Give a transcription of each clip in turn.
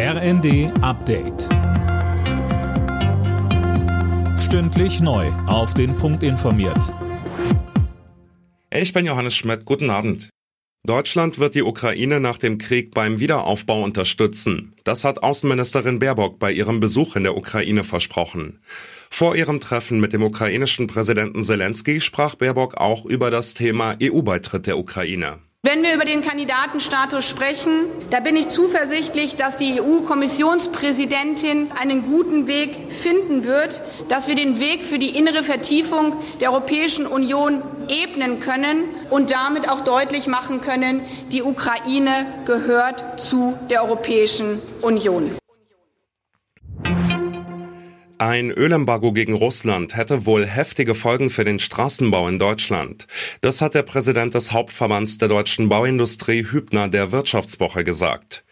RND Update. Stündlich neu. Auf den Punkt informiert. Ich bin Johannes Schmidt. Guten Abend. Deutschland wird die Ukraine nach dem Krieg beim Wiederaufbau unterstützen. Das hat Außenministerin Baerbock bei ihrem Besuch in der Ukraine versprochen. Vor ihrem Treffen mit dem ukrainischen Präsidenten Zelensky sprach Baerbock auch über das Thema EU-Beitritt der Ukraine. Wenn wir über den Kandidatenstatus sprechen, da bin ich zuversichtlich, dass die EU-Kommissionspräsidentin einen guten Weg finden wird, dass wir den Weg für die innere Vertiefung der Europäischen Union ebnen können und damit auch deutlich machen können, die Ukraine gehört zu der Europäischen Union. Ein Ölembargo gegen Russland hätte wohl heftige Folgen für den Straßenbau in Deutschland. Das hat der Präsident des Hauptverbands der deutschen Bauindustrie Hübner der Wirtschaftswoche gesagt.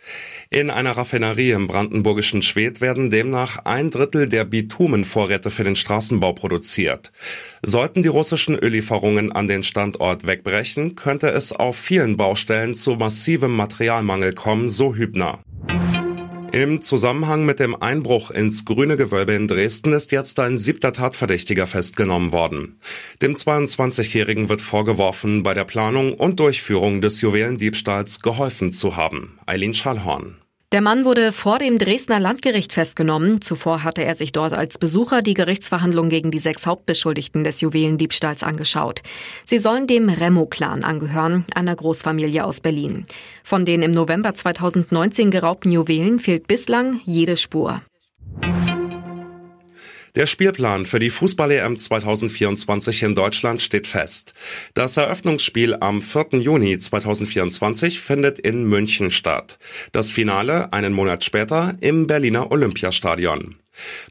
In einer Raffinerie im brandenburgischen Schwedt werden demnach ein Drittel der Bitumenvorräte für den Straßenbau produziert. Sollten die russischen Öllieferungen an den Standort wegbrechen, könnte es auf vielen Baustellen zu massivem Materialmangel kommen, so Hübner. Im Zusammenhang mit dem Einbruch ins Grüne Gewölbe in Dresden ist jetzt ein siebter Tatverdächtiger festgenommen worden. Dem 22-Jährigen wird vorgeworfen, bei der Planung und Durchführung des Juwelendiebstahls geholfen zu haben. Eileen Schallhorn. Der Mann wurde vor dem Dresdner Landgericht festgenommen. Zuvor hatte er sich dort als Besucher die Gerichtsverhandlung gegen die sechs Hauptbeschuldigten des Juwelendiebstahls angeschaut. Sie sollen dem Remo-Clan angehören, einer Großfamilie aus Berlin. Von den im November 2019 geraubten Juwelen fehlt bislang jede Spur. Der Spielplan für die Fußball-EM 2024 in Deutschland steht fest. Das Eröffnungsspiel am 4. Juni 2024 findet in München statt. Das Finale einen Monat später im Berliner Olympiastadion.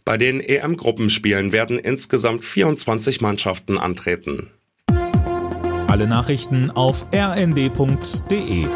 Bei den EM-Gruppenspielen werden insgesamt 24 Mannschaften antreten. Alle Nachrichten auf rnd.de